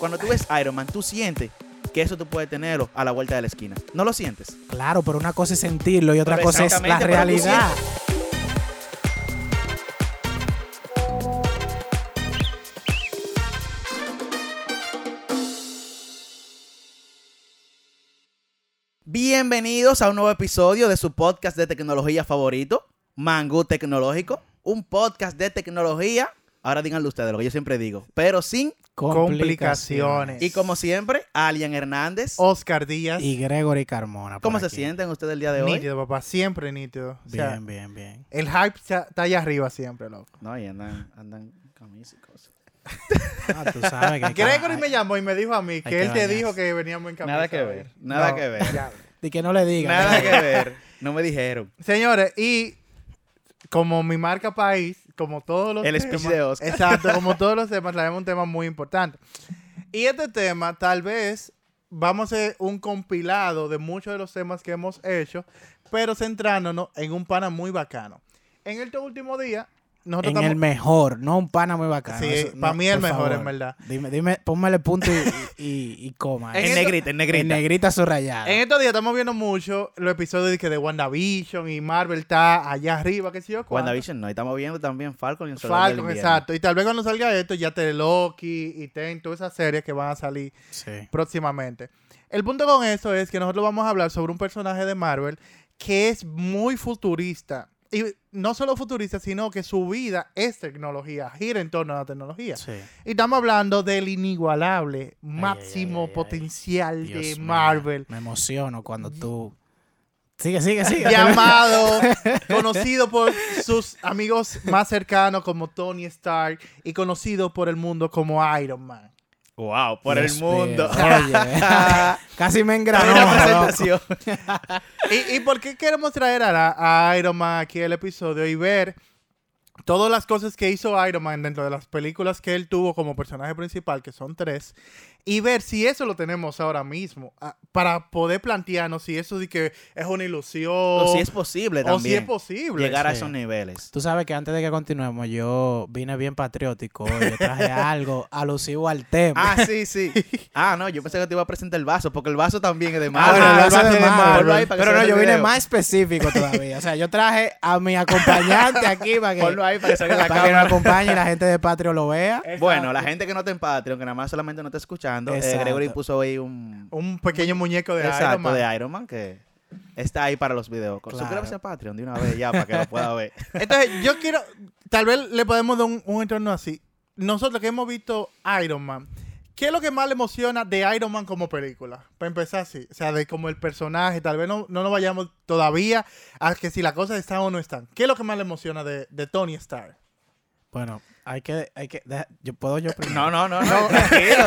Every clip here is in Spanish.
cuando tú ves Iron Man, tú sientes que eso tú puedes tenerlo a la vuelta de la esquina. ¿No lo sientes? Claro, pero una cosa es sentirlo y otra Pero cosa es la realidad. Bienvenidos a un nuevo episodio de su podcast de tecnología favorito, Mangú Tecnológico. Un podcast de tecnología, ahora díganlo ustedes, lo que yo siempre digo, pero sin. Complicaciones. Y como siempre, Alian Hernández. Oscar Díaz. Y Gregory Carmona. por ¿Cómo se aquí. sienten ustedes el día de hoy? nítido, papá. Siempre nítido. O sea, Bien, bien, bien. el hype está está allá arriba siempre, loco. No, y andan, andan camisas y cosas. Ah, tú sabes que hay que- Gregory me llamó y me dijo a mí que, que él te bañarse. dijo que veníamos en camisa. Nada que ver, nada que ver. Y que no le diga. Nada que ver. No me dijeron. Señores, y como mi marca país, como todos los El temas. de Oscar. Exacto, como todos los temas, traemos un tema muy importante. Y este tema, tal vez, vamos a hacer un compilado de muchos de los temas que hemos hecho, pero centrándonos en un pana muy bacano. En este último día, nosotros En el mejor, no un pana muy bacano. Sí, eso- pa' no, mí el mejor, favor. en verdad. Dime, dime, pónmele punto y, y, y coma. En En esto- negrita, en En negrita. negrita subrayada. En estos días estamos viendo mucho los episodios de, que de WandaVision y Marvel está allá arriba, qué sé yo. cuánto. WandaVision no, y estamos viendo también Falcon y el Soldado del Falcon, exacto. Y tal vez cuando salga esto ya te Loki y ten todas esas series que van a salir Sí. próximamente. El punto con eso es que nosotros vamos a hablar sobre un personaje de Marvel que es muy futurista. Y no solo futurista, sino que su vida es tecnología, gira en torno a la tecnología. Sí. Y estamos hablando del inigualable, máximo ay, ay. potencial Dios de Marvel. Me emociono cuando tú. Sigue, sigue, sigue. llamado, conocido por sus amigos más cercanos como Tony Stark y conocido por el mundo como Iron Man. Wow, por Dios el mundo. Oye, casi me engranó. Presentación. ¿Y, y por qué queremos traer a, la- a Iron Man aquí al episodio y ver todas las cosas que hizo Iron Man dentro de las películas que él tuvo como personaje principal, que son tres, y ver si eso lo tenemos ahora mismo, ah, para poder plantearnos si eso de que es una ilusión O si es posible o también. si es posible. Llegar a esos niveles. Tú sabes que antes de que continuemos, yo vine bien patriótico. Yo traje algo alusivo al tema. Ah, sí, sí. Ah, no, yo pensé que te iba a presentar el vaso, porque el vaso también es de Ah, Marvel. bueno, el el vaso de Marvel. Marvel. Pero no, yo vine video. más específico todavía. O sea, yo traje a mi acompañante aquí para que, Ponlo ahí para que salga en la para que nos cámara. acompañe y la gente de Patrio lo vea. Bueno, la gente que no está en Patreon, que nada más solamente no está eh. Gregory puso ahí un... Un pequeño muñeco de Iron Man. de Iron Man que está ahí para los videos. Claro. Suscríbase a Patreon de una vez ya para que lo pueda ver. Entonces, yo quiero, tal vez le podemos dar un, un entorno así. Nosotros que hemos visto Iron Man, ¿qué es lo que más le emociona de Iron Man como película? Para empezar así, o sea, de como el personaje, tal vez no, no nos vayamos todavía a que si las cosas están o no están. ¿Qué es lo que más le emociona de, de Tony Stark? Bueno, hay que, hay que, deja- yo puedo yo primero. No, no, no, no, tranquilo.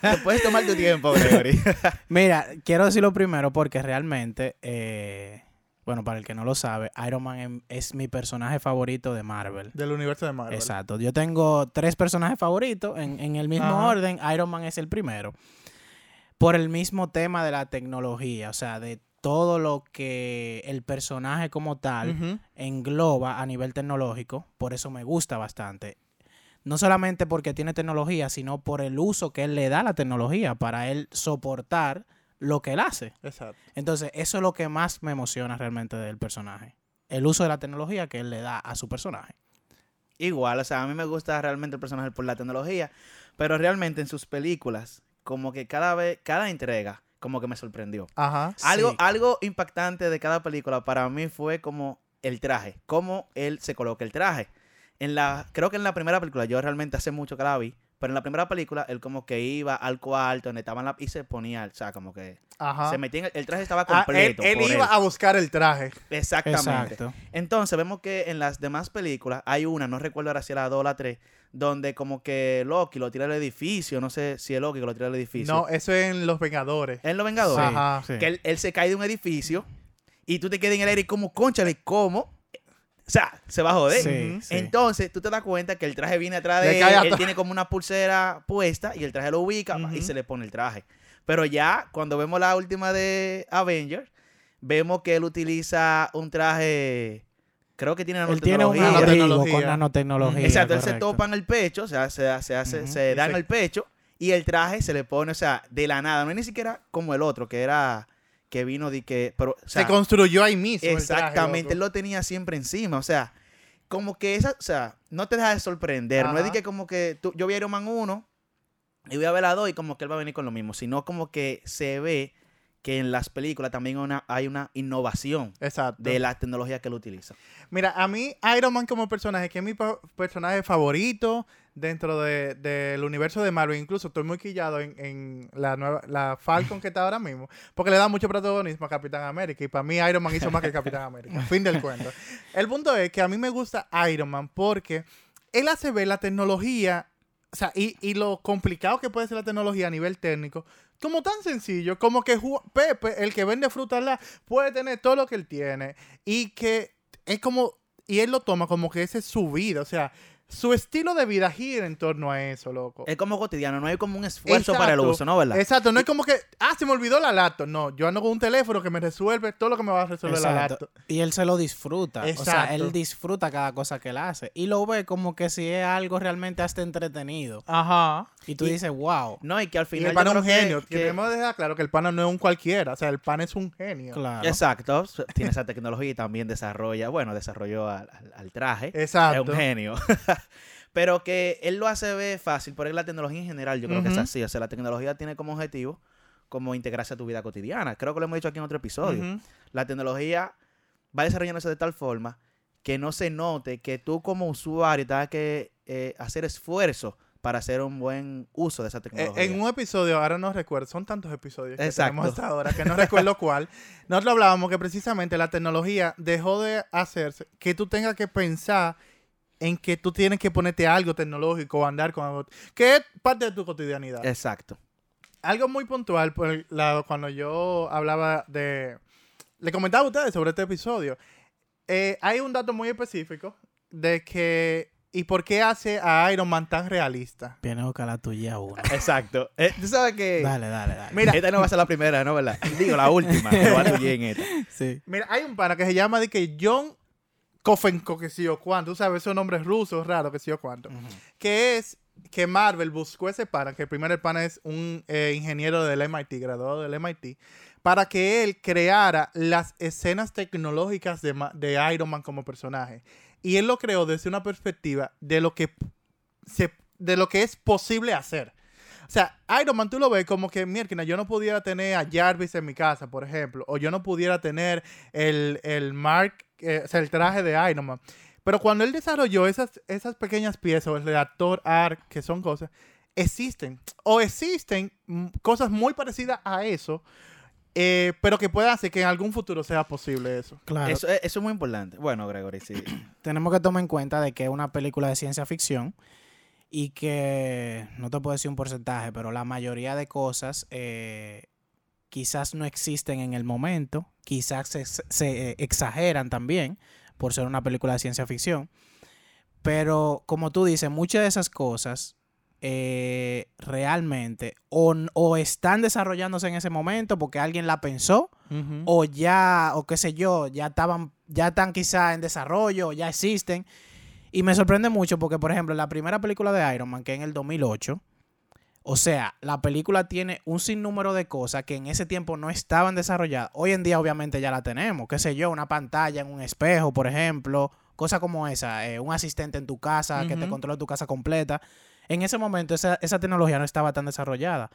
Te puedes tomar tu tiempo, Gregory. Mira, quiero decirlo primero porque realmente, eh, bueno, para el que no lo sabe, Iron Man em- es mi personaje favorito de Marvel. Del universo de Marvel. Exacto. Yo tengo tres personajes favoritos en, en el mismo Ajá. orden. Iron Man es el primero. Por el mismo tema de la tecnología, o sea, de todo lo que el personaje como tal engloba a nivel tecnológico. Por eso me gusta bastante. No solamente porque tiene tecnología, sino por el uso que él le da a la tecnología para él soportar lo que él hace. Exacto. Entonces, eso es lo que más me emociona realmente del personaje. El uso de la tecnología que él le da a su personaje. Igual, o sea, a mí me gusta realmente el personaje por la tecnología, pero realmente en sus películas, como que cada vez, cada entrega, como que me sorprendió. Ajá. Algo, Sí. algo impactante de cada película para mí fue como el traje, cómo él se coloca el traje. En la, creo que en la primera película, yo realmente hace mucho que la vi, pero en la primera película él como que iba al cuarto donde estaban la, y se ponía, o sea, como que Ajá. se metía en el, el traje estaba Ah, él completo. él iba él. a buscar el traje. Exactamente. Exacto. Entonces vemos que en las demás películas hay una, no recuerdo ahora si era la 2 o la 3, donde como que Loki lo tira al edificio, no sé si es Loki que lo tira al edificio. No, eso es en Los Vengadores. En Los Vengadores. Sí. Ajá. sí. Que él, él se cae de un edificio y tú te quedas en el aire y como, conchale, ¿cómo? O sea, se va a joder. Sí, Ujú. sí. Entonces, tú te das cuenta que el traje viene atrás de él, él tiene como una pulsera puesta y el traje lo ubica y se le pone el traje. Pero ya, cuando vemos la última de Avengers, vemos que él utiliza un traje, creo que tiene Él tiene un nanotecnología. nanotecnología. con nanotecnología. Exacto, él se topa en el pecho, o sea, se, se, hace, se da en el pecho Y el traje se le pone, o sea, de la nada. No es ni siquiera como el otro, que era que vino de que. Pero, o sea, Se construyó ahí mismo. traje, Exactamente, él lo tenía siempre encima. O sea, como que esa, o sea, no te deja de sorprender. No es de que como que tú, yo vi Iron Man 1 y voy a ver la 2 y como que él va a venir con lo mismo, sino como que se ve que en las películas también hay una, hay una innovación Exacto. de la tecnología que él utiliza. Mira, a mí Iron Man como personaje, que es mi personaje favorito dentro de- del universo de Marvel, incluso estoy muy quillado en, en la nueva la Falcon que está ahora mismo, porque le da mucho protagonismo a Capitán América y para mí Iron Man hizo más que Capitán América. fin del cuento. El punto es que a mí me gusta Iron Man porque él hace ver la tecnología, o sea, y, y lo complicado que puede ser la tecnología a nivel técnico, como tan sencillo, como que Pepe, el que vende fruta al lado, puede tener todo lo que él tiene y que es como, y él lo toma como que ese es su vida, o sea, su estilo de vida gira en torno a eso, loco. Es como cotidiano, no hay como un esfuerzo para el Exacto. uso, ¿no? ¿Verdad? Exacto, no es como que, ah, se me olvidó la laptop. No, yo ando con un teléfono que me resuelve todo lo que me va a resolver la Exacto. laptop. Y él se lo disfruta. O sea, Exacto. él disfruta cada cosa que él hace. Y lo ve como que si es algo realmente hasta entretenido. Ajá. Y tú Y- dices, wow. No, y que al Y final. el pana es un genio. que- Queremos dejar claro que el pana no es un cualquiera. O sea, el pana es un genio. Claro. Exacto, tiene esa tecnología y también desarrolla, bueno, desarrolló al, al- al traje. Exacto. Es un genio. Pero que él lo hace ver fácil, porque la tecnología en general yo creo que es así. O sea, la tecnología tiene como objetivo como integrarse a tu vida cotidiana. Creo que lo hemos dicho aquí en otro episodio. La tecnología va desarrollándose de tal forma que no se note que tú como usuario tengas que eh, hacer esfuerzo para hacer un buen uso de esa Eh, tecnología. En un episodio, ahora no recuerdo, son tantos episodios que Exacto. tenemos hasta ahora que no recuerdo cuál. Nosotros hablábamos que precisamente la tecnología dejó de hacerse que tú tengas que pensar en que tú tienes que ponerte algo tecnológico o andar con algo que es parte de tu cotidianidad. Exacto. Algo muy puntual, por el lado, cuando yo hablaba de... Le comentaba a ustedes sobre este episodio. eh, hay un dato muy específico de que... ¿Y por qué hace a Iron Man tan realista? Viene a buscar la tuya uno. Exacto. Eh, tú sabes que dale, dale, dale. Mira. esta no va a ser la primera, ¿no? ¿Verdad? Digo, la última. que va a tuya en esta. Sí. Mira, hay un pana que se llama de que John Kofenko, que sí o cuánto, tú sabes, esos nombres rusos raros, que sí o cuánto, que es que Marvel buscó ese pana, que primero el pana es un eh, ingeniero del MIT, graduado del MIT, para que él creara las escenas tecnológicas de, de Iron Man como personaje. Y él lo creó desde una perspectiva de lo que se, de lo que es posible hacer. O sea, Iron Man tú lo ves como que, mierda, yo no pudiera tener a Jarvis en mi casa, por ejemplo, o yo no pudiera tener el, el Mark, eh, o sea, el traje de Iron Man. Pero cuando él desarrolló esas, esas pequeñas piezas, o el reactor ARC, que son cosas, existen. O existen cosas muy parecidas a eso, eh, pero que puedan hacer que en algún futuro sea posible eso. Claro. Eso, es- eso es muy importante. Bueno, Gregory, sí. tenemos que tomar en cuenta de que es una película de ciencia ficción y que no te puedo decir un porcentaje, pero la mayoría de cosas eh, quizás no existen en el momento, quizás se, se, eh, exageran también por ser una película de ciencia ficción, pero como tú dices, muchas de esas cosas eh, realmente o, están desarrollándose en ese momento porque alguien la pensó o ya, o qué sé yo, ya estaban, ya están quizá en desarrollo, ya existen. Y me sorprende mucho porque, por ejemplo, la primera película de Iron Man, que en el 2008, o sea, la película tiene un sinnúmero de cosas que en ese tiempo no estaban desarrolladas. Hoy en día, obviamente, ya la tenemos. Qué sé yo, una pantalla en un espejo, por ejemplo, cosas como esa, eh, un asistente en tu casa que te controla tu casa completa. En ese momento, esa, esa tecnología no estaba tan desarrollada.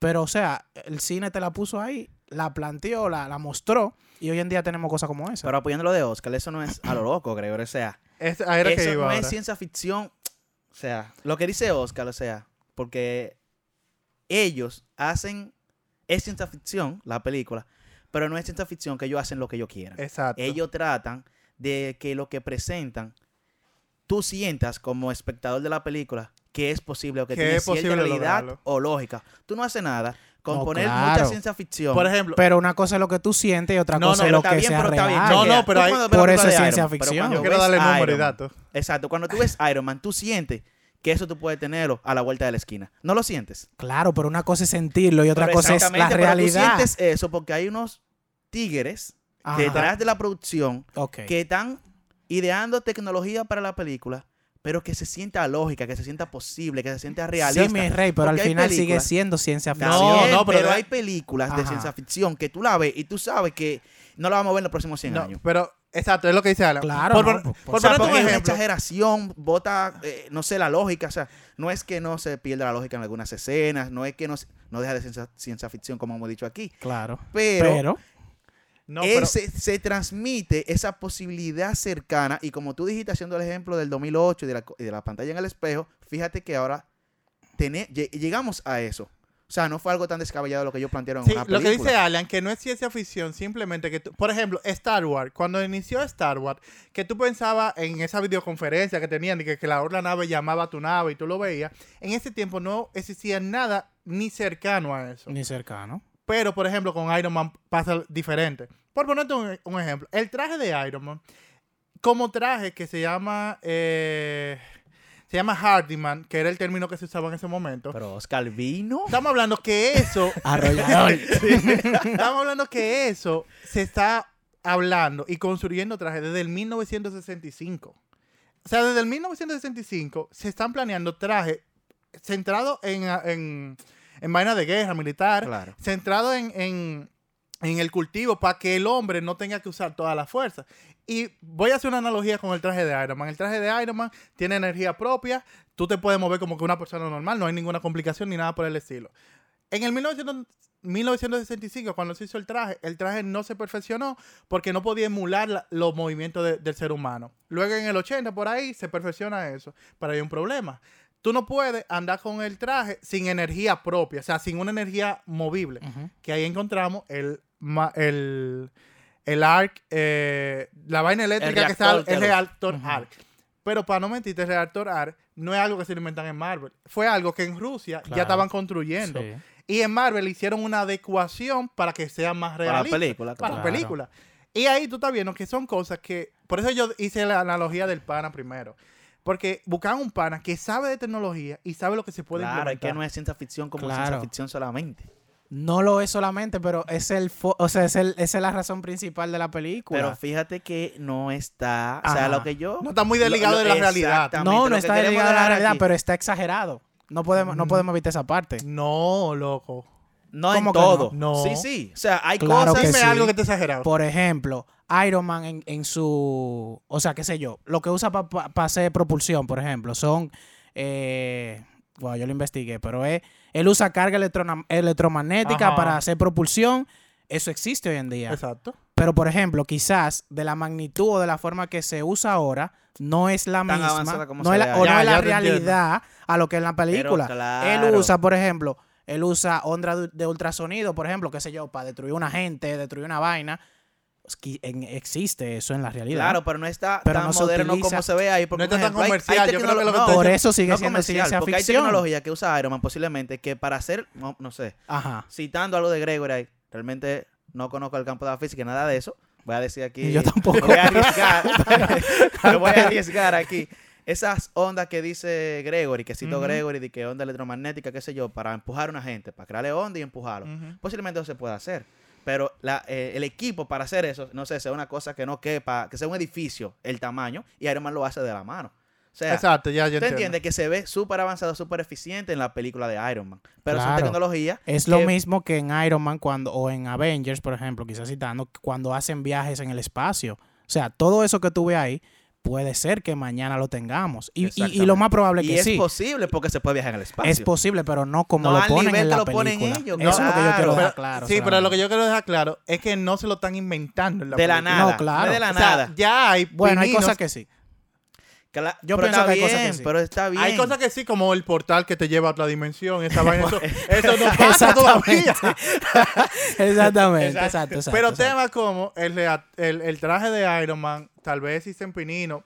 Pero, o sea, el cine te la puso ahí, la planteó, la, la mostró, y hoy en día tenemos cosas como esa. Pero apoyando lo de Oscar, eso no es a lo loco, Gregory. O sea, Es, que eso iba no es ciencia ficción. O sea, lo que dice Oscar, o sea, porque ellos hacen. Es ciencia ficción, la película, pero no es ciencia ficción que ellos hacen lo que ellos quieran. Exacto. Ellos tratan de que lo que presentan, tú sientas como espectador de la película que es posible o que Que tiene es cierta posible realidad lograrlo. o lógica. Tú no haces nada con No, poner claro. mucha ciencia ficción. Por ejemplo, Pero una cosa es lo que tú sientes y otra No, cosa no, es lo que bien, sea bien. real. No, no, pero hay- por eso es ciencia Iron ficción. yo quiero darle número y datos. Exacto, cuando tú ves Iron Man, tú sientes que eso tú puedes tenerlo a la vuelta de la esquina. ¿No lo sientes? Claro, pero una cosa es sentirlo y otra Pero cosa es la exactamente, pero realidad. Tú sientes eso porque hay unos tigres Ajá. detrás de la producción que están ideando tecnología para la película pero que se sienta lógica, que se sienta posible, que se sienta realista. Sí, mi rey, pero Porque al final sigue siendo ciencia ficción. bien, no, pero hay películas de ciencia ficción que tú la ves y tú sabes que no la vamos a ver en los próximos 100 No, años. pero, exacto, es lo que dice Alan. Claro, Por, no, por- por- por O sea, ponerte porque es una exageración, bota, eh, no sé, la lógica. O sea, no es que no se pierda la lógica en algunas escenas, no es que no, se- no deja de ciencia, ciencia ficción, como hemos dicho aquí. Claro. Pero, Pero, No, él pero- se, se transmite esa posibilidad cercana. Y como tú dijiste, haciendo el ejemplo del 2008 y de la, y de la pantalla en el espejo, fíjate que ahora lle- llegamos a eso. O sea, no fue algo tan descabellado lo que ellos plantearon en Sí, una lo película. que dice Alan, que no es ciencia ficción, simplemente que, tú- por ejemplo, Star Wars, cuando inició Star Wars, que tú pensabas en esa videoconferencia que tenían, y que, que la otra nave llamaba a tu nave y tú lo veías, en ese tiempo no existía nada ni cercano a eso. ni cercano. Pero, por ejemplo, con Iron Man pasa diferente. Por ponerte un, un ejemplo, el traje de Iron Man, como traje que se llama, eh, se llama Hardyman, que era el término que se usaba en ese momento. Pero Oscar vino. Estamos hablando que eso Arrollador. Estamos hablando que eso se está hablando y construyendo trajes desde el 1965. O sea, desde el 1965 se están planeando trajes centrados en, en, en vaina de guerra militar, Claro. centrado en, en, en el cultivo para que el hombre no tenga que usar toda la fuerza. Y voy a hacer una analogía con el traje de Iron Man. El traje de Iron Man tiene energía propia, tú te puedes mover como que una persona normal, no hay ninguna complicación ni nada por el estilo. En el 1900 1965, cuando se hizo el traje, el traje no se perfeccionó porque no podía emular la- los movimientos de- del ser humano. Luego en el 80, por ahí, se perfecciona eso, pero hay un problema. Tú no puedes andar con el traje sin energía propia, o sea, sin una energía movible. Que ahí encontramos el, el, el arc, eh, la vaina eléctrica que está, los- reactor Ujú. arc. Pero para no mentirte, el reactor arc no es algo que se inventan en Marvel. Fue algo que en Rusia Claro. ya estaban construyendo. Sí. Y en Marvel hicieron una adecuación para que sea más Para la película. Para la película. Y ahí tú estás viendo que son cosas que... Por eso yo hice la analogía del pana primero. Porque buscaban un pana que sabe de tecnología y sabe lo que se puede Claro, es que no es ciencia ficción como Claro. ciencia ficción solamente. No lo es solamente, pero es el fo- o sea, es el, esa es la razón principal de la película. Pero fíjate que no está, o sea, lo que yo... No está muy desligado de la realidad. no, no está queremos ligado a la realidad, aquí- pero está exagerado. No podemos, no Mm. podemos evitar esa parte. No, loco. No en ¿Cómo que todo. no? No. Sí, sí. O sea, hay Claro cosas... que sí. algo que esté exagerado. Por ejemplo, Iron Man en, en su. O sea, qué sé yo. Lo que usa para hacer propulsión, por ejemplo, son. Eh, bueno, yo lo investigué, pero es. Él usa carga electromagnética Ajá. para hacer propulsión. Eso existe hoy en día. Exacto. Pero, por ejemplo, quizás de la magnitud o de la forma que se usa ahora, no es la Tan misma. como no es la, o Ya, no es la realidad a lo que es en la película. claro. Él usa, por ejemplo, él usa onda de- de ultrasonido, por ejemplo, qué sé yo, para destruir una gente, destruir una vaina. Existe eso en la realidad. Claro, pero no está Pero tan no moderno utiliza- como se ve ahí. Porque, No está tan ejemplo, hay- hay comercial, yo creo que lo que tecnolo- usted Por eso sigue no siendo ciencia porque hay ficción. tecnología que usa Iron Man posiblemente que para hacer, no, no sé, Ajá. citando algo de Gregory ahí, realmente no conozco el campo de la física, nada de eso. Voy a decir aquí. Yo tampoco. Voy a arriesgar. me voy a arriesgar aquí. Esas ondas que dice Gregory, que citó Ujú. Gregory, de que onda electromagnética, qué sé yo, para empujar a una gente, para crearle onda y empujarlo. Posiblemente eso se pueda hacer. Pero la, eh, el equipo para hacer eso, no sé, sea una cosa que no quepa, que sea un edificio, el tamaño, y Iron Man lo hace de la mano. O sea, Exacto, ya yo ¿Tú entiendo. entiendes que se ve súper avanzado, súper eficiente en la película de Iron Man? Pero son Claro. tecnologías. Es lo mismo que en Iron Man cuando, o en Avengers, por ejemplo, quizás citando, cuando hacen viajes en el espacio. O sea, todo eso que tú ves ahí, puede ser que mañana lo tengamos. Y, y- y lo Exactamente. más probable Y que es sí. posible porque se puede viajar en el espacio. Es posible, pero no como No lo al ponen nivel en la lo ponen película. ellos, Eso es lo que yo quiero dejar claro. sí, pero lo que yo quiero dejar claro es que no se lo están inventando en la de la nada. No, claro. No es de la O sea, nada. ya hay Bueno, hay cosas que sí. Yo pero pienso que hay cosas que sí. pero está bien. Hay cosas que sí, como el portal que te lleva a otra dimensión. Esa vaina, eso, eso no pasa todavía. Exactamente, Exacto. exacto, exacto. pero exacto. temas como el, el, el traje de Iron Man, tal vez existen pininos,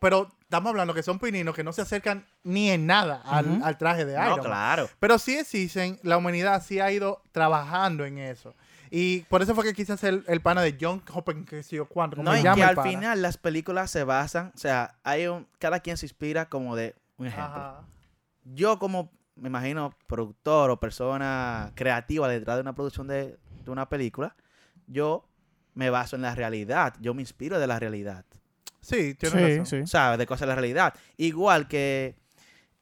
pero estamos hablando que son pininos que no se acercan ni en nada al, traje de Iron No, Man. claro. Pero sí existen, la humanidad sí ha ido trabajando en eso. Y por eso fue que quise hacer el pana de John Hoppen, que sé yo cuánto, ¿cómo No, y que al pana? final las películas se basan, o sea, hay un, cada quien se inspira como de un ejemplo. Ajá. Yo como, me imagino, productor o persona creativa detrás de una producción de, de una película, yo me baso en la realidad, yo me inspiro de la realidad. Sí, tienes Sí, razón. sí. ¿sabes? De cosas de la realidad. Igual que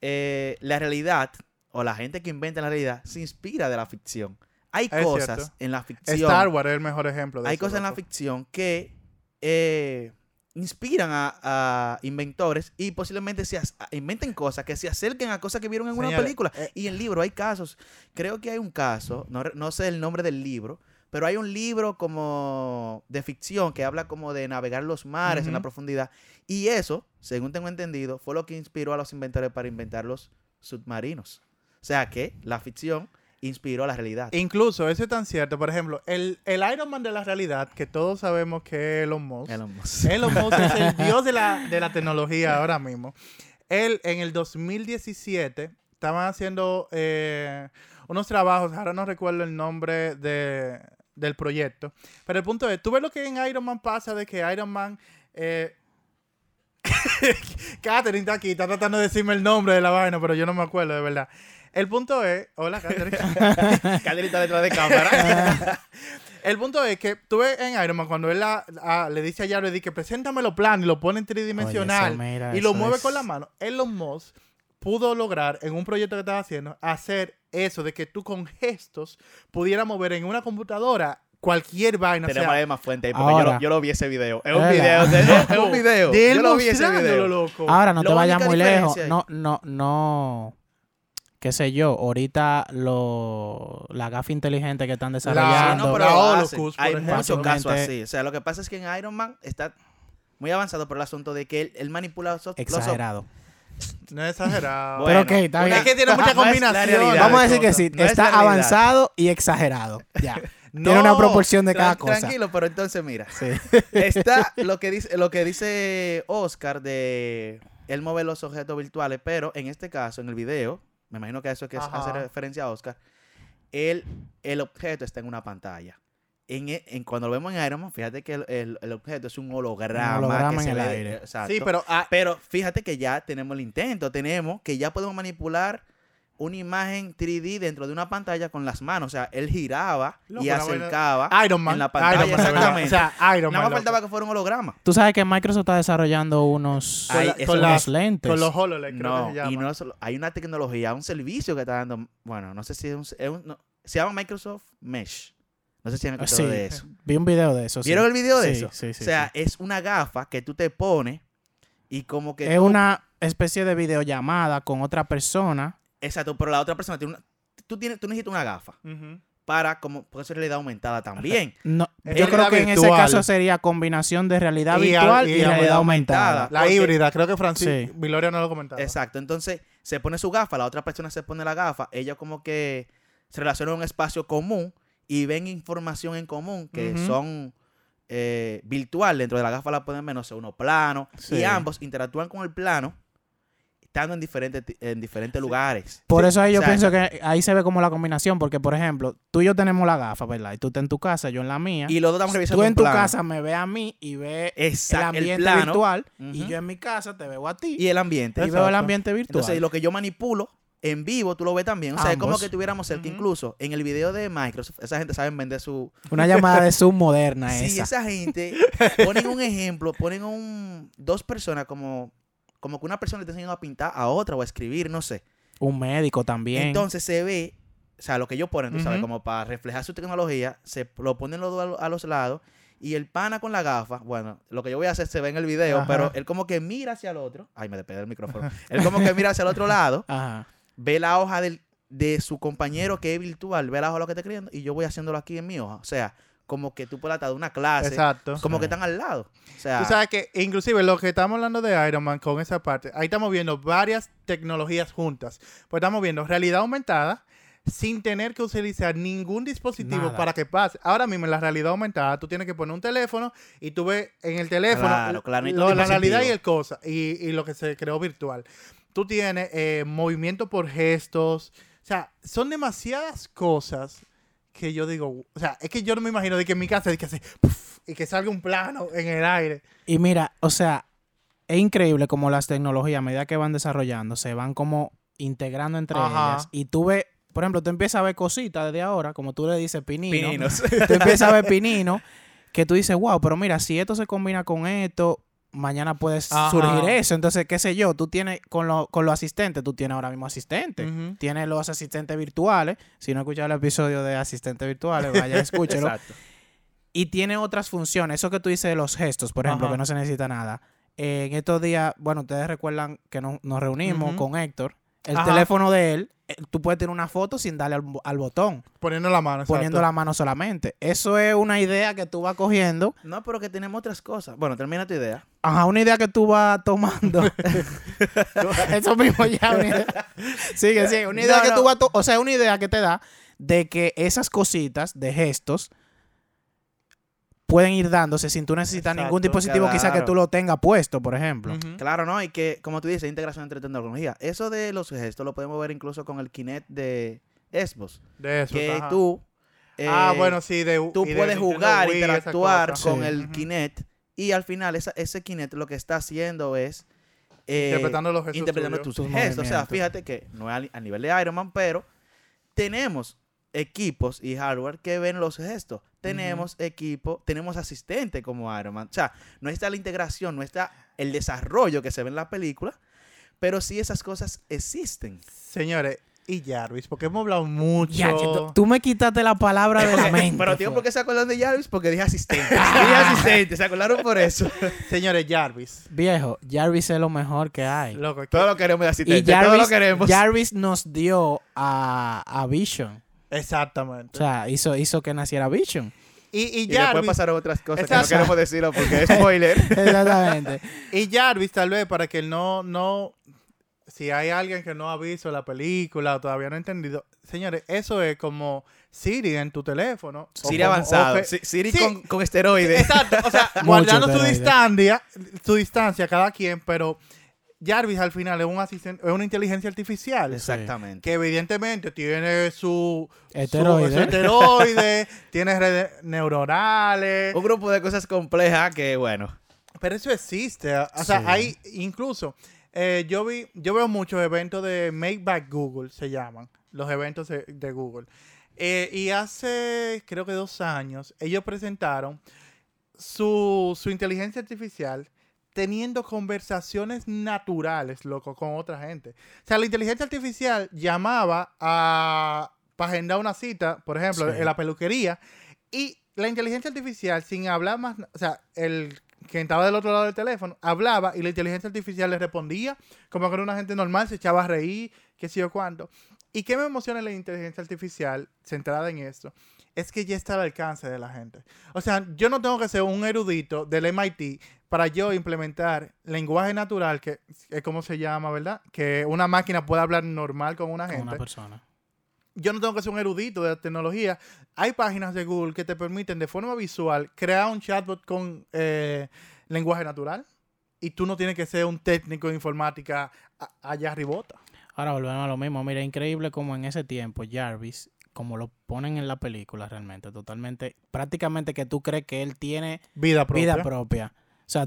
eh, la realidad o la gente que inventa la realidad se inspira de la ficción. Hay Es cosas cierto. en la ficción. Star Wars es el mejor ejemplo de hay eso, cosas en la ficción que eh, inspiran a, a inventores y posiblemente se inventen cosas que se acerquen a cosas que vieron en una película. eh, y en libro hay casos. Creo que hay un caso, no sé el nombre del libro, pero hay un libro como de ficción que habla como de navegar los mares en la profundidad. Y eso, según tengo entendido, fue lo que inspiró a los inventores para inventar los submarinos. O sea que la ficción inspiró a la realidad. Incluso, eso es tan cierto. Por ejemplo, el, el Iron Man de la realidad, que todos sabemos que es Elon Musk. Elon Musk. Elon Musk es el dios de la, de la tecnología ahora mismo. Él, en el 2017, estaban haciendo eh, unos trabajos, ahora no recuerdo el nombre de, del proyecto, pero el punto es, tú ves lo que en Iron Man pasa de que Iron Man... Eh, Catherine está aquí, está tratando de decirme el nombre de la vaina, pero yo no me acuerdo de verdad. El punto es, hola Catherine. Caderita detrás de cámara. El punto es que tú ves en Iron Man cuando él la- a- le dice a Jared que preséntame los planos y lo pone en tridimensional Oye, y lo mueve es- con la mano. Elon Musk pudo lograr en un proyecto que estaba haciendo hacer eso de que tú con gestos pudieras mover en una computadora cualquier vaina. o sea, Tenemos ahí más fuente ahí porque yo Ahora. lo, yo lo vi ese video. Es un video. de- es un video. de él Yo lo vi ese video. loco. Ahora, no te vayas muy lejos. No, no, no. Qué sé yo, ahorita lo, la gafa inteligente que están desarrollando. no, pero La hacen. por Hay muchos casos así. O sea, lo que pasa es que en Iron Man está muy avanzado por el asunto de que él, él manipula los, los- exagerado. No es exagerado. Bueno, pero ok, está bien. es que tiene mucha combinación. realidad. Vamos a de decir que sí, No está avanzado y exagerado. Ya. No, Tiene una proporción de Tran- cada cosa. Tranquilo, pero entonces mira. Sí. Está lo que dice, lo que dice Oscar de él mueve los objetos virtuales, pero en este caso, en el video, me imagino que eso es que Ajá. hace referencia a Oscar, él, el objeto está en una pantalla. En, e- en- cuando lo vemos en Iron Man, fíjate que el, el- el objeto es un holograma. Un holograma que en se el ve- aire. exacto. Sí, pero ah, Pero fíjate que ya tenemos el intento, tenemos que ya podemos manipular una imagen 3D dentro de una pantalla con las manos. O sea, él giraba Loco, y acercaba. Iron Man. en la pantalla, Iron Man, de verdad. exactamente. O sea, Iron Nada Man. más faltaba que fuera un holograma. Tú sabes que Microsoft está desarrollando unos, Con, las- unos lentes. con los HoloLens, creo No, que se llama. y no solo, hay una tecnología, un servicio que está dando, bueno, no sé si es un, es un- no, se llama Microsoft Mesh. No sé si han escuchado Sí, de eso. Vi un video de eso. sí. ¿Vieron el video de Sí, eso? sí, sí, o sea, sí. es una gafa que tú te pones y como que es tú- una especie de videollamada con otra persona. exacto, pero la otra persona tiene una, tú tienes tú necesitas una gafa para como puede ser realidad aumentada también. No, Es yo creo que en ese caso sería combinación de realidad Y virtual y y, realidad realidad aumentada. La Porque- híbrida, creo que Francis Sí. Viloria no lo comentaba. Exacto, entonces se pone su gafa, la otra persona se pone la gafa, ella como que se relaciona en un espacio común y ven información en común que son eh, virtual, dentro de la gafa la pueden ver, no sé, uno plano, Sí. y ambos interactúan con el plano estando en diferentes, en diferentes lugares. Por eso ahí yo o sea, pienso que ahí se ve como la combinación, porque por ejemplo, tú y yo tenemos la gafa, ¿verdad? Y tú estás en tu casa, yo en la mía. Y los dos estamos revisando tú en tu plano. casa me ves a mí y ves el Exacto, el ambiente plano virtual y yo en mi casa te veo a ti y el ambiente. y veo el ambiente virtual. Entonces, lo que yo manipulo en vivo, tú lo ves también. O sea, es como que tuviéramos cerca. Incluso en el video de Microsoft, esa gente sabe vender su, Una llamada de Zoom moderna Sí, esa. esa gente ponen un ejemplo, ponen un dos personas como como que una persona le está enseñando a pintar a otra o a escribir, no sé. Un médico también. Entonces se ve, o sea, lo que ellos ponen, tú sabes, como para reflejar su tecnología, se lo ponen los dos a, lo- a los lados y el pana con la gafa, bueno, lo que yo voy a hacer se ve en el video, Ajá. pero él como que mira hacia el otro, ay, me despedí el micrófono. él como que mira hacia el otro lado, Ajá. Ve la hoja del, de su compañero que es virtual, ve la hoja de lo que está escribiendo y yo voy haciéndolo aquí en mi hoja. O sea, como que tú puedas estar de una clase, Exacto. como que están al lado. O sea, Tú sabes que, inclusive, lo que estamos hablando de Iron Man con esa parte, ahí estamos viendo varias tecnologías juntas. Pues estamos viendo realidad aumentada sin tener que utilizar ningún dispositivo Nada. para que pase. Ahora mismo en la realidad aumentada, tú tienes que poner un teléfono y tú ves en el teléfono Claro, claro, lo- la realidad y el cosa y, y lo que se creó virtual. Tú tienes eh, movimiento por gestos. O sea, son demasiadas cosas que yo digo, o sea, es que yo no me imagino de que en mi casa de que hace puff, y que salga un plano en el aire. Y mira, o sea, es increíble como las tecnologías a medida que van desarrollando se van como integrando entre Ajá. ellas. Y tú ves, por ejemplo, tú empiezas a ver cositas desde ahora, como tú le dices pinino. pininos. Tú empiezas a ver pinino, que tú dices, wow, pero mira, si esto se combina con esto, mañana puedes Ajá. surgir eso. Entonces, qué sé yo, tú tienes, con, lo, con los asistentes, tú tienes ahora mismo asistentes. Tienes los asistentes virtuales. Si no escuchado el episodio de asistentes virtuales, vaya, escúchelo. Y tiene otras funciones. Eso que tú dices de los gestos, por ejemplo, Ajá. que no se necesita nada. Eh, en estos días, bueno, ustedes recuerdan que no- nos reunimos con Héctor. El Ajá. teléfono de él, tú puedes tener una foto sin darle al, al botón, Poniendo la mano. poniendo exacto. la mano solamente. Eso es una idea que tú vas cogiendo. No, pero que tenemos otras cosas. Bueno, termina tu idea. Ajá, una idea que tú vas tomando. Eso mismo ya, una idea. Sigue, sigue. Una idea No, que no. tú vas O sea, una idea que te da de que esas cositas de gestos pueden ir dándose sin tú necesitar ningún dispositivo quizá que claro. tú lo tengas puesto, por ejemplo. Claro, ¿no? Y que, como tú dices, integración entre tecnología. Eso de los gestos lo podemos ver incluso con el Kinect de Xbox. De eso. que ajá. tú... ah, eh, bueno, sí. De, tú y puedes jugar, Wii, interactuar cosa. con Sí. el Ujú. Kinect y al final esa- ese Kinect lo que está haciendo es eh, Interpretando los gestos interpretando tuyos. tus gestos. O sea, fíjate que no es a, a nivel de Iron Man, pero tenemos equipos y hardware que ven los gestos. Tenemos equipo, tenemos asistente como Iron Man. O sea, no está la integración, no está el desarrollo que se ve en la película, pero sí esas cosas existen. Señores, y Jarvis, porque hemos hablado mucho. Ya, tú- me quitaste la palabra de la mente. Pero tío. ¿por qué se acuerdan de Jarvis? Porque dije asistente. dije asistente, se acordaron por eso. Señores, Jarvis. Viejo, Jarvis es lo mejor que hay. Loco, que- Todo lo queremos de Y asistente, todo lo Jarvis, queremos. Jarvis nos dio a, a Vision. O Exactamente. sea, hizo, hizo que naciera Vision. y, y y después Jarvis, pasaron otras cosas que no queremos decirlo porque es spoiler. Exactamente. y Jarvis, tal vez, para que no, no. Si hay alguien que no ha visto la película o todavía no ha entendido. Señores, eso es como Siri en tu teléfono. o Siri como- avanzado. o Si- Siri Sí. con, con esteroides. Exacto, o sea, guardando su distancia, su distancia cada quien, pero Jarvis al final es un asistente, es una inteligencia artificial. Exactamente. Que evidentemente tiene su su- Esteroide. su esteroide, tiene redes neuronales. Un grupo de cosas complejas que, bueno. Pero eso existe. O sea, Sí. hay incluso. eh, yo vi, yo veo muchos eventos de Make Back Google, se llaman. Los eventos de, de Google. Eh, y hace, creo que dos años, ellos presentaron su, su inteligencia artificial teniendo conversaciones naturales, loco, con otra gente. O sea, la inteligencia artificial llamaba a para agendar una cita, por ejemplo, Sí. en la peluquería, y la inteligencia artificial, sin hablar más, o sea, el que estaba del otro lado del teléfono, hablaba y la inteligencia artificial le respondía como que era una gente normal, se echaba a reír, qué sé yo cuánto. ¿Y qué me emociona la inteligencia artificial centrada en esto? Es que ya está al alcance de la gente. O sea, yo no tengo que ser un erudito del MIT para yo implementar lenguaje natural, que es como se llama, ¿verdad? Que una máquina pueda hablar normal con una Con gente una persona. yo no tengo que ser un erudito de la tecnología. Hay páginas de Google que te permiten de forma visual crear un chatbot con eh, lenguaje natural. Y tú no tienes que ser un técnico de informática allá arribota. Ahora volvemos a lo mismo. Mira, increíble como en ese tiempo Jarvis, como lo ponen en la película realmente, totalmente, prácticamente que tú crees que él tiene Vida propia. vida propia. O sea,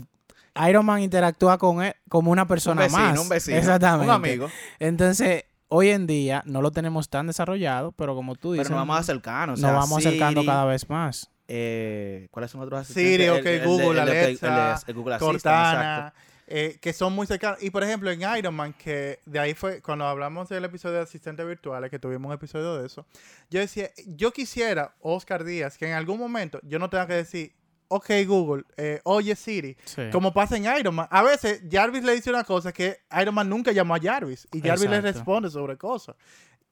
Iron Man interactúa con él como una Un persona vecino, más. un vecino. Exactamente. Un amigo. Entonces, hoy en día no lo tenemos tan desarrollado, pero como tú dices, Pero nos vamos acercando. O nos vamos acercando Siri, cada vez más. eh, ¿Cuáles son otros Siri, asistentes? ok, El- Google, el Alexa, el de- el Google Assistant, exacto. Cortana, eh, que son muy cercanos. Y por ejemplo, en Iron Man, que de ahí fue cuando hablamos del episodio de asistentes virtuales, que tuvimos un episodio de eso, yo decía, yo quisiera, Oscar Díaz, que en algún momento yo no tenga que decir, ok Google, eh, oye Siri, Sí. como pasa en Iron Man. A veces Jarvis le dice una cosa que Iron Man nunca llamó a Jarvis y Jarvis le responde sobre cosas.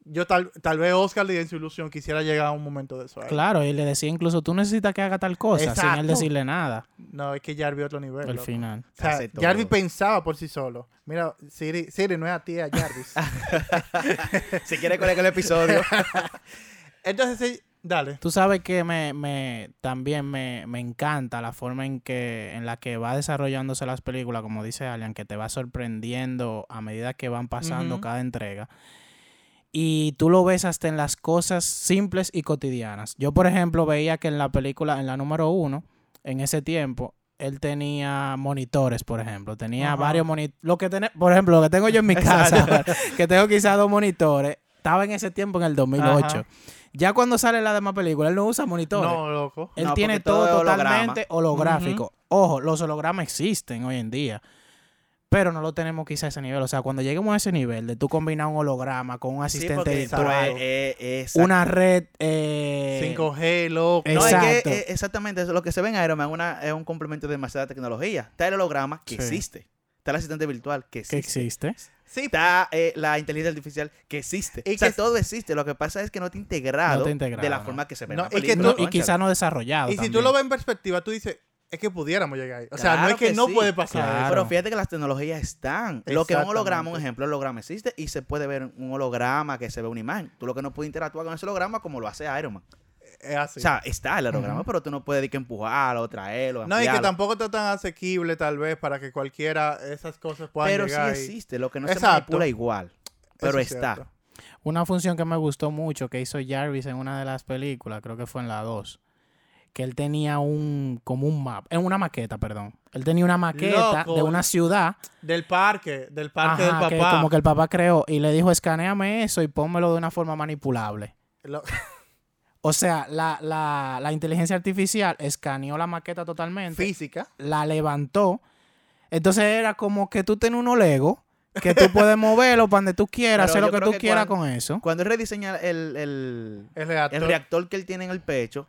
Yo tal, tal vez Oscar en su ilusión quisiera llegar a un momento de eso. ahí. Claro, y le decía incluso, tú necesitas que haga tal cosa, sin él decirle nada No, es que Jarvis otro nivel. al final. O sea. Jarvis pensaba por sí solo. Mira, Siri, Siri no es a ti, es a Jarvis. Si quiere colega el episodio. Entonces, sí, dale. Tú sabes que me, me también me, me encanta la forma en que en la que va desarrollándose las películas, como dice Alian, que te va sorprendiendo a medida que van pasando cada entrega. Y tú lo ves hasta en las cosas simples y cotidianas. Yo, por ejemplo, veía que en la película, en la número uno, en ese tiempo, él tenía monitores, por ejemplo. Tenía Ajá. varios monitores. Lo que tiene, por ejemplo, lo que tengo yo en mi casa, que tengo quizás dos monitores, estaba en ese tiempo en el 2008. Ajá. Ya cuando sale la demás película, él no usa monitores. No, loco. Él No, tiene todo todo, es holograma. totalmente holográfico. Ojo, los hologramas existen hoy en día. Pero no lo tenemos quizá a ese nivel. O sea, cuando lleguemos a ese nivel de tú combinar un holograma con un asistente virtual, exacto. una red... eh, 5G, loco. eh, No, es que Exacto. eh, exactamente eso, lo que se ve en Iron Man una- es un complemento de demasiada tecnología. Está el holograma que Sí. existe. Está el asistente virtual que que existe. existe. Sí, Está eh, la inteligencia artificial que existe. Y o sea, que- todo existe. Lo que pasa es que no está integrado, No está integrado, de la no. forma que se ve No, en la y que tú- y quizá no desarrollado. y si tú lo ves en perspectiva, tú dices, es que pudiéramos llegar ahí. O sea, no es que, que no sí. puede pasar Claro. Pero fíjate que las tecnologías están. Lo que es un holograma, un ejemplo, el holograma existe y se puede ver un holograma que se ve una imagen. Tú lo que no puedes interactuar con ese holograma como lo hace Iron Man. Es así. O sea, está el holograma, pero tú no puedes decir que empujarlo, traerlo, no, y que tampoco está tan asequible tal vez para que cualquiera esas cosas puedan Pero sí llegar ahí. existe, lo que no se Exacto. manipula igual. Pero Eso está. cierto. Una función que me gustó mucho que hizo Jarvis en una de las películas, creo que fue en la 2, que él tenía un, como un map, en una maqueta, perdón. Él tenía una maqueta Loco. de una ciudad Del parque, del parque ajá, del que papá. como que el papá creó y le dijo, escaneame eso y pónmelo de una forma manipulable. Lo- O sea, la, la, la inteligencia artificial escaneó la maqueta totalmente, física. la levantó. Entonces era como que tú tienes unos Lego que tú puedes moverlo para donde tú quieras, Pero hacer lo que tú que quieras cuando- con eso. Cuando él rediseña el, el, El reactor. el reactor que él tiene en el pecho,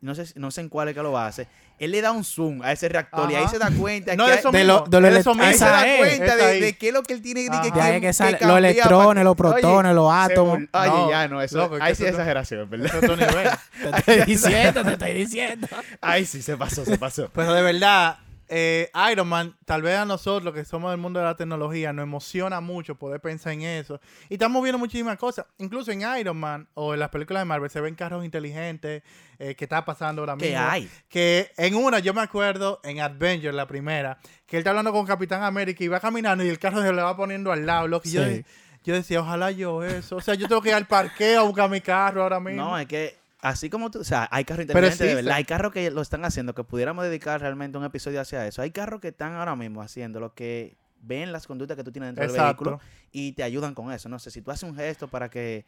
no sé, no sé en cuál es que lo hace, él le da un zoom a ese reactor y ahí se da cuenta No, que eso hay- de lo- de lo eso mismo. ahí se da es, cuenta de, de qué es lo que él tiene que, De que- que que sale los electrones, para- los Oye, protones, los átomos. Oye, No, ya no, eso, ahí sí es exageración, ¿verdad? Eso es otro nivel. Te estoy diciendo, te estoy diciendo. Ahí sí se pasó, se pasó. Pero de verdad, eh, Iron Man, tal vez a nosotros que somos del mundo de la tecnología, nos emociona mucho poder pensar en eso. Y estamos viendo muchísimas cosas. Incluso en Iron Man o en las películas de Marvel se ven carros inteligentes eh, que está pasando ahora mismo. ¿Qué hay? Que en una, yo me acuerdo, en Avenger, la primera, que él está hablando con Capitán América y va caminando y el carro se le va poniendo al lado. Y yo, Sí. yo decía, ojalá yo eso. O sea, yo tengo que ir al parqueo a buscar mi carro ahora mismo. No, es que así como tú, o sea, hay carros inteligentes de verdad, hay carros que lo están haciendo, que pudiéramos dedicar realmente un episodio hacia eso. Hay carros que están ahora mismo haciendo lo que ven las conductas que tú tienes dentro del vehículo y te ayudan con eso. No sé, si tú haces un gesto para que...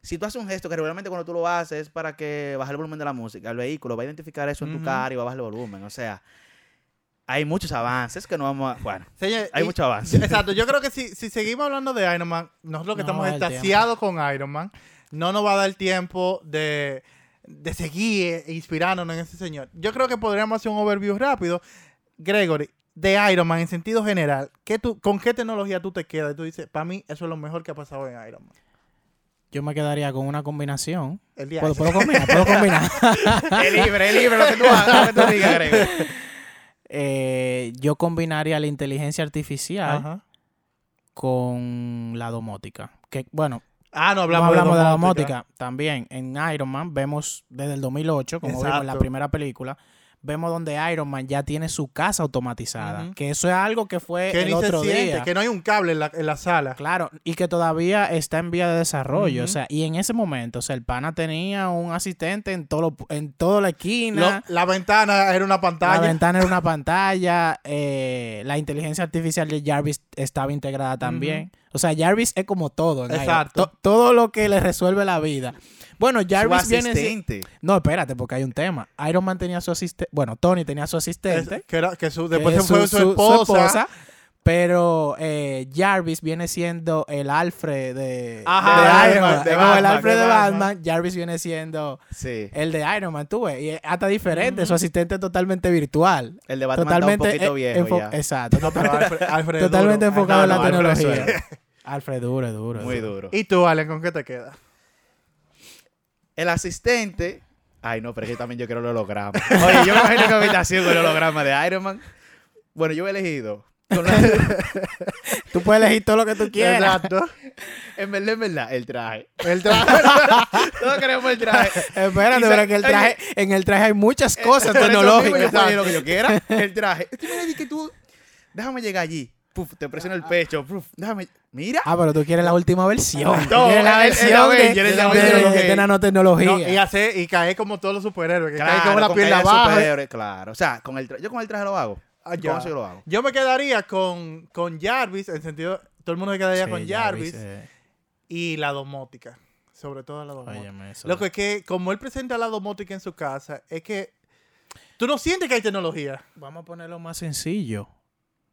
Si tú haces un gesto que regularmente cuando tú lo haces es para que baje el volumen de la música, el vehículo va a identificar eso en tu cara y va a bajar el volumen. O sea, hay muchos avances que no vamos a... Bueno, Señor, hay muchos avances. Exacto, yo creo que si, si seguimos hablando de Iron Man, nosotros que No estamos extasiados con Iron Man, no nos va a dar tiempo de, de seguir inspirándonos en ese señor. Yo creo que podríamos hacer un overview rápido. Gregory, de Iron Man en sentido general, ¿qué tú, ¿con qué tecnología tú te quedas? Y tú dices, para mí eso es lo mejor que ha pasado en Iron Man. Yo me quedaría con una combinación. El día ¿Puedo, puedo combinar? ¿Puedo combinar? es libre, es libre lo que tú hagas, lo que tú digas, Grego. Eh, yo combinaría la inteligencia artificial Ajá. con la domótica. Que, bueno, Ah, no no hablamos, hablamos de la domótica. domótica. También en Iron Man vemos desde el 2008, como vimos en la primera película, vemos donde Iron Man ya tiene su casa automatizada. Que eso es algo que fue Que el ni se otro siente, día. que no hay un cable en la, en la sala. Claro, y que todavía está en vía de desarrollo. O sea, y en ese momento, o sea, el pana tenía un asistente en todo lo- en toda la esquina. Lo- la ventana era una La pantalla. ventana era una pantalla. eh, la inteligencia artificial de Jarvis estaba integrada también. O sea, Jarvis es como todo. en Exacto. to- todo lo que le resuelve la vida. Bueno, Jarvis Su viene. si- asistente. No, espérate, porque hay un tema. Iron Man tenía su asistente. Bueno, Tony tenía su asistente. Es- que era- que su- que después es se fue su, esposa. pero eh, Jarvis viene siendo el Alfred de, Ajá, de de Iron Man. de el Alfred de Batman. Batman. Jarvis viene siendo Sí. el de Iron Man, tú ves. Y hasta diferente. Su asistente es totalmente virtual. El de Batman totalmente está un poquito eh, viejo ya. Exacto. No, pero Alfred, Alfred es totalmente duro. enfocado en no, la Alfred tecnología. Alfred duro, duro. Muy duro. duro. ¿Y tú, Allen, con qué te quedas? El asistente. Ay, no, pero es que también yo quiero el holograma. Oye, yo me imagino que habitación con el holograma de Iron Man. Bueno, yo he elegido. Tú puedes elegir todo lo que tú quieras. Exacto. en verdad, en verdad, el traje. El traje. Todos queremos el traje. Espérate, pero que el traje, en el traje hay muchas cosas eso mismo tecnológicas. Yo puedo lo que yo quiera. El traje. Tú me que tú. Déjame llegar allí. Puf, te presiono el pecho. Puf, déjame. Mira. Ah, pero tú quieres la última versión. Tú No, quieres la versión de, de- de- de nanotecnología. No, y, hacer, y caer como todos los superhéroes. Que cae Claro, como la con piel que haya abajo. superhéroes, Claro. O sea, con el yo con el traje lo hago. Ah, yo lo hago. Yo me quedaría con, con Jarvis, en sentido, todo el mundo se quedaría Sí, con Jarvis eh, y la domótica. Sobre todo la domótica. óyeme, eso. Lo que es que, como él presenta la domótica en su casa, es que Tú no sientes que hay tecnología. Vamos a ponerlo más sencillo.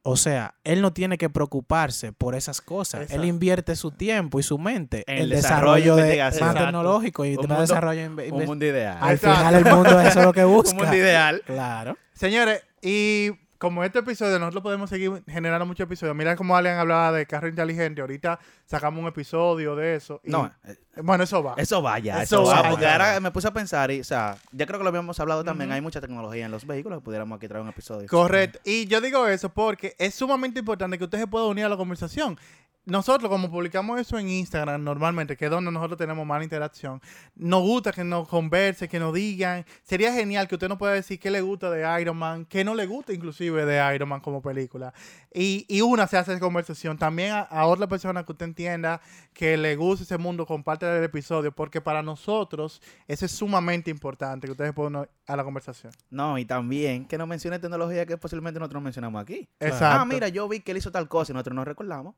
O sea, él no tiene que preocuparse por esas cosas. Exacto. Él invierte su tiempo y su mente En el desarrollo desarrollo de más tecnológico y Un mundo- desarrollo Un mundo ideal. Al Exacto. final el mundo eso es lo que Un busca. mundo ideal. Claro. Señores, y como este episodio, nosotros podemos seguir generando muchos episodios. Mira cómo Allen hablaba de carro inteligente. Ahorita sacamos un episodio de eso. y- No, eh, Bueno, eso va. eso vaya, Eso eso, va. Porque ahora me puse a pensar y, o sea, ya creo que lo habíamos hablado también. Hay mucha tecnología en los vehículos que pudiéramos aquí traer un episodio. Correcto. Y yo digo eso porque es sumamente importante que usted se pueda unir a la conversación. Nosotros, como publicamos eso en Instagram normalmente, que es donde nosotros tenemos más interacción, nos gusta que nos conversen, que nos digan. Sería genial que usted nos pueda decir qué le gusta de Iron Man, qué no le gusta inclusive de Iron Man como película. Y, y una se hace esa conversación. También a, a otra persona que usted entienda que le gusta ese mundo, comparte el episodio, porque para nosotros eso es sumamente importante, que ustedes puedan unir a la conversación. No, y también que nos mencione tecnología que posiblemente nosotros no mencionamos aquí. Exacto. Ah, mira, yo vi que él hizo tal cosa y nosotros no recordamos.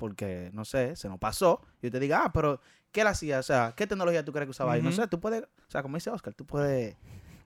Porque, no sé, se nos pasó. Y usted diga, ah, pero ¿qué él hacía? O sea, ¿qué tecnología tú crees que usaba? Y no sé, tú puedes, o sea, como dice Oscar, tú puedes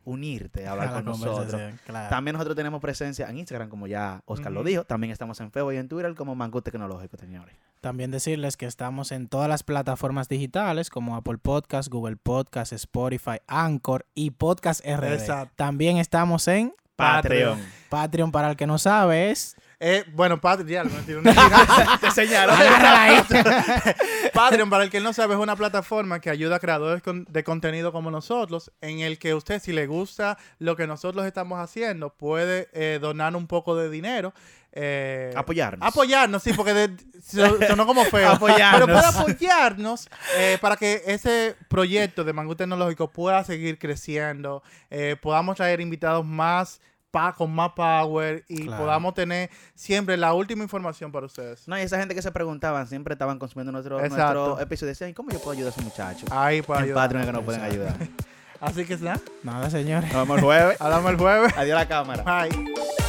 unirte a hablar A la con nosotros. claro. También nosotros tenemos presencia en Instagram, como ya Oscar lo dijo. También estamos en Facebook y en Twitter como Mango Tecnológico, señores. También decirles que estamos en todas las plataformas digitales como Apple Podcast, Google Podcast, Spotify, Anchor y Podcast RD. Exacto. También estamos en Patreon. Patreon. Patreon, para el que no sabe, es... Eh, bueno, Patreon. Te señalo. Patreon, para el que no sabe, es una plataforma que ayuda a creadores con- de contenido como nosotros, en el que usted, si le gusta lo que nosotros estamos haciendo, puede eh, donar un poco de dinero. eh, Apoyarnos. Apoyarnos, sí, porque de- so- sonó como feo. Apoyarnos. Pero puede apoyarnos eh, para que ese proyecto de Mangú Tecnológico pueda seguir creciendo, eh, podamos traer invitados más pa con más power y Claro. podamos tener siempre la última información para ustedes. No, y esa gente que se preguntaban siempre estaban consumiendo nuestro, Exacto. nuestro episodio y decían, ¿y cómo yo puedo ayudar a ese muchacho? Ahí para en ayudar. Patreon es que nos pueden ayudar. Así que nada, Nada, señores. Nos vemos el jueves. hablamos el jueves. Adiós a la cámara. Bye.